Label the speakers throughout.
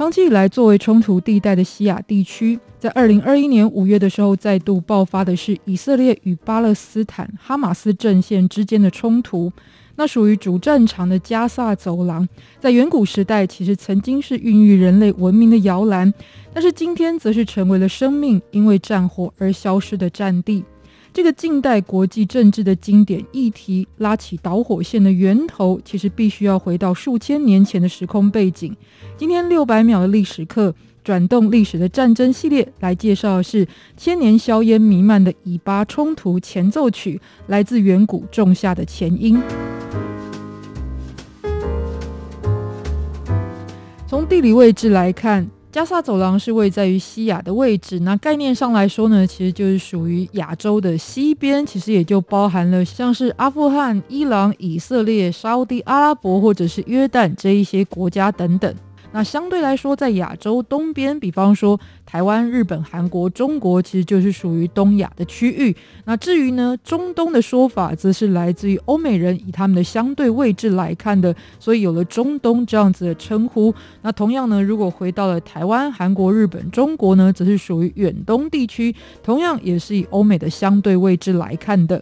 Speaker 1: 长期以来，作为冲突地带的西亚地区，在二零二一年五月的时候，再度爆发的是以色列与巴勒斯坦哈马斯阵线之间的冲突。那属于主战场的加萨走廊，在远古时代其实曾经是孕育人类文明的摇篮，但是今天则是成为了生命因为战火而消失的战地。这个近代国际政治的经典议题，拉起导火线的源头，其实必须要回到数千年前的时空背景。今天六百秒的历史课，转动历史的战争系列，来介绍的是千年硝烟弥漫的以巴冲突前奏曲，来自远古种下的前因。从地理位置来看。加萨走廊是位在于西亚的位置，那概念上来说呢，其实就是属于亚洲的西边，其实也就包含了像是阿富汗、伊朗、以色列、沙乌地阿拉伯或者是约旦这一些国家等等。那相对来说，在亚洲东边，比方说台湾、日本、韩国、中国，其实就是属于东亚的区域。那至于呢，中东的说法，则是来自于欧美人以他们的相对位置来看的，所以有了中东这样子的称呼。那同样呢，如果回到了台湾、韩国、日本、中国呢，则是属于远东地区，同样也是以欧美的相对位置来看的。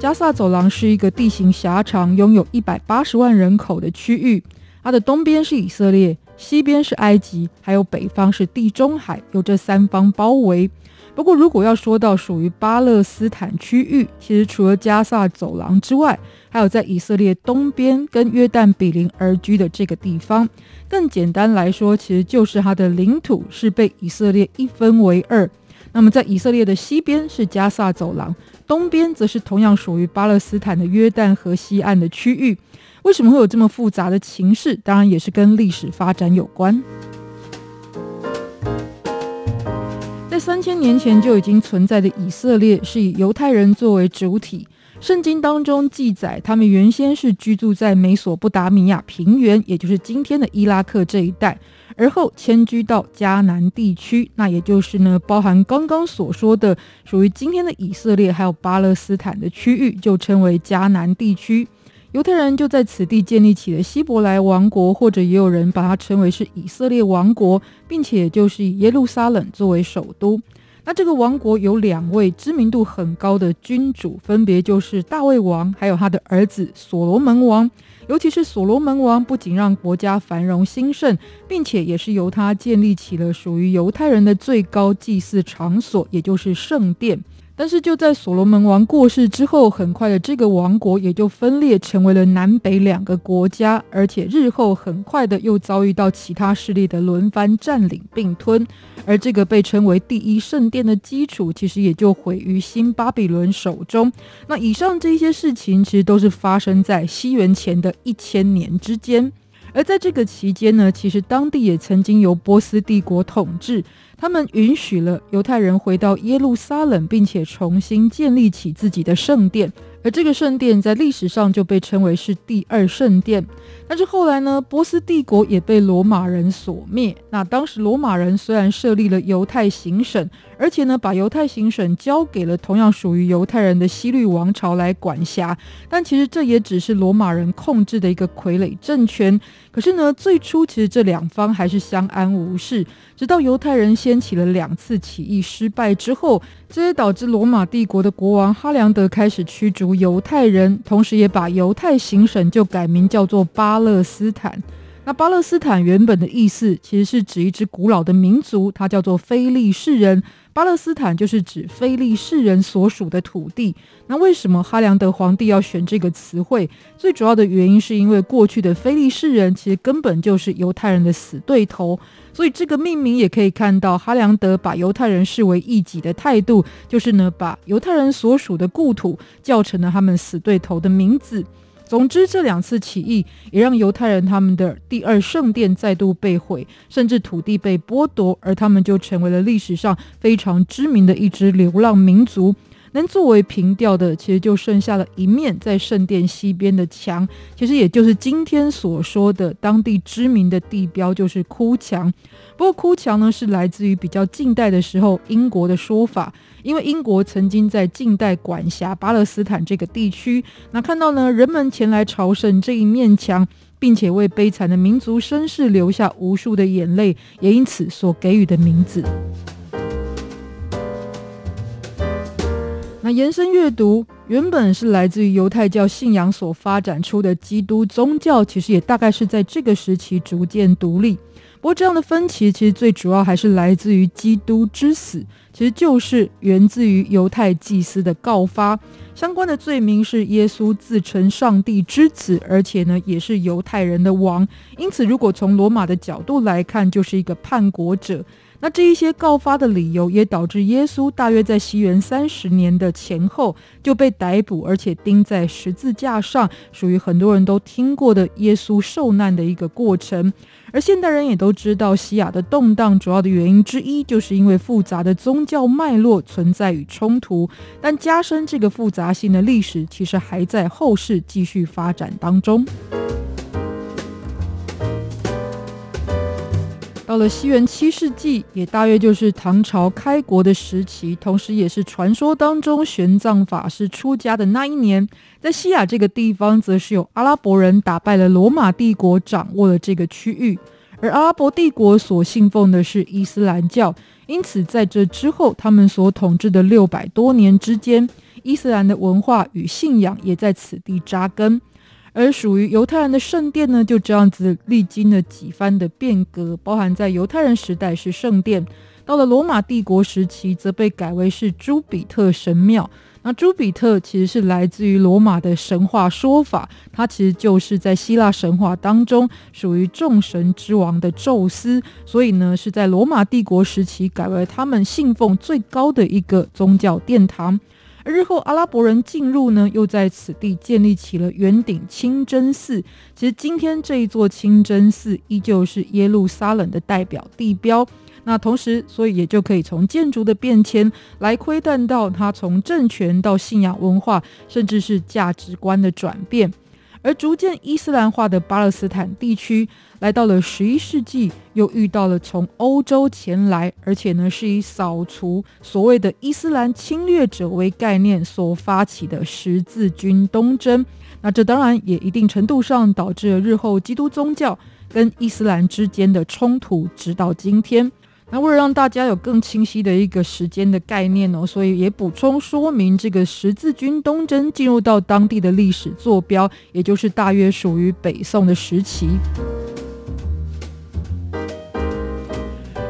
Speaker 1: 加萨走廊是一个地形狭长、拥有一百八十万人口的区域。它的东边是以色列，西边是埃及，还有北方是地中海，由这三方包围。不过，如果要说到属于巴勒斯坦区域，其实除了加萨走廊之外，还有在以色列东边跟约旦比邻而居的这个地方。更简单来说，其实就是它的领土是被以色列一分为二。那么，在以色列的西边是加萨走廊，东边则是同样属于巴勒斯坦的约旦河西岸的区域。为什么会有这么复杂的情势？当然也是跟历史发展有关。在三千年前就已经存在的以色列，是以犹太人作为主体。圣经当中记载，他们原先是居住在美索不达米亚平原，也就是今天的伊拉克这一带，而后迁居到迦南地区，那也就是呢，包含刚刚所说的属于今天的以色列还有巴勒斯坦的区域，就称为迦南地区。犹太人就在此地建立起了希伯来王国，或者也有人把它称为是以色列王国，并且就是以耶路撒冷作为首都。那这个王国有两位知名度很高的君主，分别就是大卫王，还有他的儿子所罗门王。尤其是所罗门王，不仅让国家繁荣兴盛，并且也是由他建立起了属于犹太人的最高祭祀场所，也就是圣殿。但是就在所罗门王过世之后，很快的这个王国也就分裂成为了南北两个国家，而且日后很快的又遭遇到其他势力的轮番占领并吞，而这个被称为第一圣殿的基础，其实也就毁于新巴比伦手中。那以上这些事情，其实都是发生在西元前的一千年之间。而在这个期间呢，其实当地也曾经由波斯帝国统治，他们允许了犹太人回到耶路撒冷，并且重新建立起自己的圣殿。而这个圣殿在历史上就被称为是第二圣殿。但是后来呢，波斯帝国也被罗马人所灭。那当时罗马人虽然设立了犹太行省，而且呢把犹太行省交给了同样属于犹太人的希律王朝来管辖，但其实这也只是罗马人控制的一个傀儡政权。可是呢，最初其实这两方还是相安无事，直到犹太人掀起了两次起义失败之后。这也导致罗马帝国的国王哈良德开始驱逐犹太人，同时也把犹太行省就改名叫做巴勒斯坦。那巴勒斯坦原本的意思其实是指一支古老的民族，它叫做非利士人。巴勒斯坦就是指非利士人所属的土地。那为什么哈良德皇帝要选这个词汇？最主要的原因是因为过去的非利士人其实根本就是犹太人的死对头，所以这个命名也可以看到哈良德把犹太人视为异己的态度，就是呢把犹太人所属的故土叫成了他们死对头的名字。总之，这两次起义也让犹太人他们的第二圣殿再度被毁，甚至土地被剥夺，而他们就成为了历史上非常知名的一支流浪民族。能作为凭吊的，其实就剩下了一面在圣殿西边的墙，其实也就是今天所说的当地知名的地标，就是哭墙。不过哭墙呢，是来自于比较近代的时候英国的说法，因为英国曾经在近代管辖巴勒斯坦这个地区，那看到呢人们前来朝圣这一面墙，并且为悲惨的民族绅士留下无数的眼泪，也因此所给予的名字。那延伸阅读，原本是来自于犹太教信仰所发展出的基督宗教，其实也大概是在这个时期逐渐独立。不过，这样的分歧其实最主要还是来自于基督之死，其实就是源自于犹太祭司的告发。相关的罪名是耶稣自称上帝之子，而且呢也是犹太人的王。因此，如果从罗马的角度来看，就是一个叛国者。那这一些告发的理由，也导致耶稣大约在西元三十年的前后就被逮捕，而且钉在十字架上，属于很多人都听过的耶稣受难的一个过程。而现代人也都知道，西亚的动荡主要的原因之一，就是因为复杂的宗教脉络存在与冲突。但加深这个复杂性的历史，其实还在后世继续发展当中。到了西元七世纪，也大约就是唐朝开国的时期，同时也是传说当中玄奘法师出家的那一年，在西亚这个地方，则是有阿拉伯人打败了罗马帝国，掌握了这个区域。而阿拉伯帝国所信奉的是伊斯兰教，因此在这之后，他们所统治的六百多年之间，伊斯兰的文化与信仰也在此地扎根。而属于犹太人的圣殿呢，就这样子历经了几番的变革，包含在犹太人时代是圣殿，到了罗马帝国时期，则被改为是朱比特神庙。那朱比特其实是来自于罗马的神话说法，它其实就是在希腊神话当中属于众神之王的宙斯，所以呢是在罗马帝国时期改为他们信奉最高的一个宗教殿堂。而日后阿拉伯人进入呢，又在此地建立起了圆顶清真寺。其实今天这一座清真寺依旧是耶路撒冷的代表地标。那同时，所以也就可以从建筑的变迁来窥探到它从政权到信仰文化，甚至是价值观的转变。而逐渐伊斯兰化的巴勒斯坦地区，来到了十一世纪，又遇到了从欧洲前来，而且呢是以扫除所谓的伊斯兰侵略者为概念所发起的十字军东征。那这当然也一定程度上导致了日后基督宗教跟伊斯兰之间的冲突，直到今天。那为了让大家有更清晰的一个时间的概念哦，所以也补充说明，这个十字军东征进入到当地的历史坐标，也就是大约属于北宋的时期。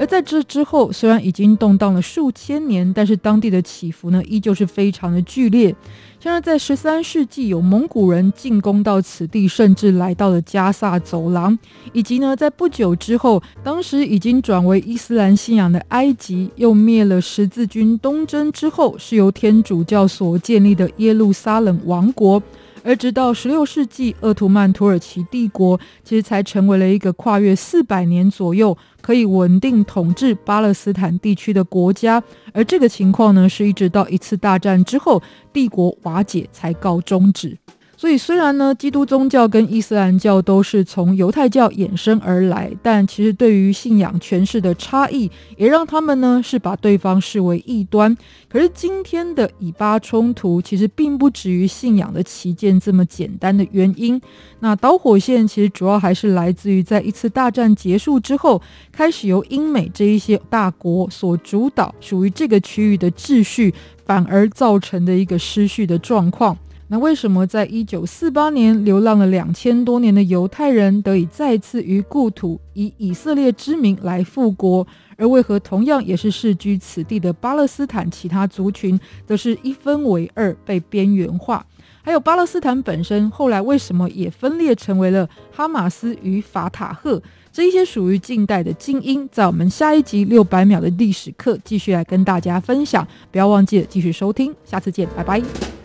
Speaker 1: 而在这之后，虽然已经动荡了数千年，但是当地的起伏呢，依旧是非常的剧烈。像是在十三世纪，有蒙古人进攻到此地，甚至来到了加萨走廊，以及呢，在不久之后，当时已经转为伊斯兰信仰的埃及，又灭了十字军东征之后，是由天主教所建立的耶路撒冷王国。而直到十六世纪，鄂图曼土耳其帝国其实才成为了一个跨越四百年左右，可以稳定统治巴勒斯坦地区的国家。而这个情况呢，是一直到一次大战之后，帝国瓦解才告终止。所以，虽然呢，基督宗教跟伊斯兰教都是从犹太教衍生而来，但其实对于信仰诠释的差异，也让他们呢是把对方视为异端。可是，今天的以巴冲突其实并不止于信仰的旗舰这么简单的原因。那导火线其实主要还是来自于在一次大战结束之后，开始由英美这一些大国所主导，属于这个区域的秩序，反而造成的一个失序的状况。那为什么在一九四八年流浪了两千多年的犹太人得以再次于故土以以色列之名来复国，而为何同样也是世居此地的巴勒斯坦其他族群则是一分为二被边缘化？还有巴勒斯坦本身后来为什么也分裂成为了哈马斯与法塔赫？这一些属于近代的精英，在我们下一集六百秒的历史课继续来跟大家分享。不要忘记了继续收听，下次见，拜拜。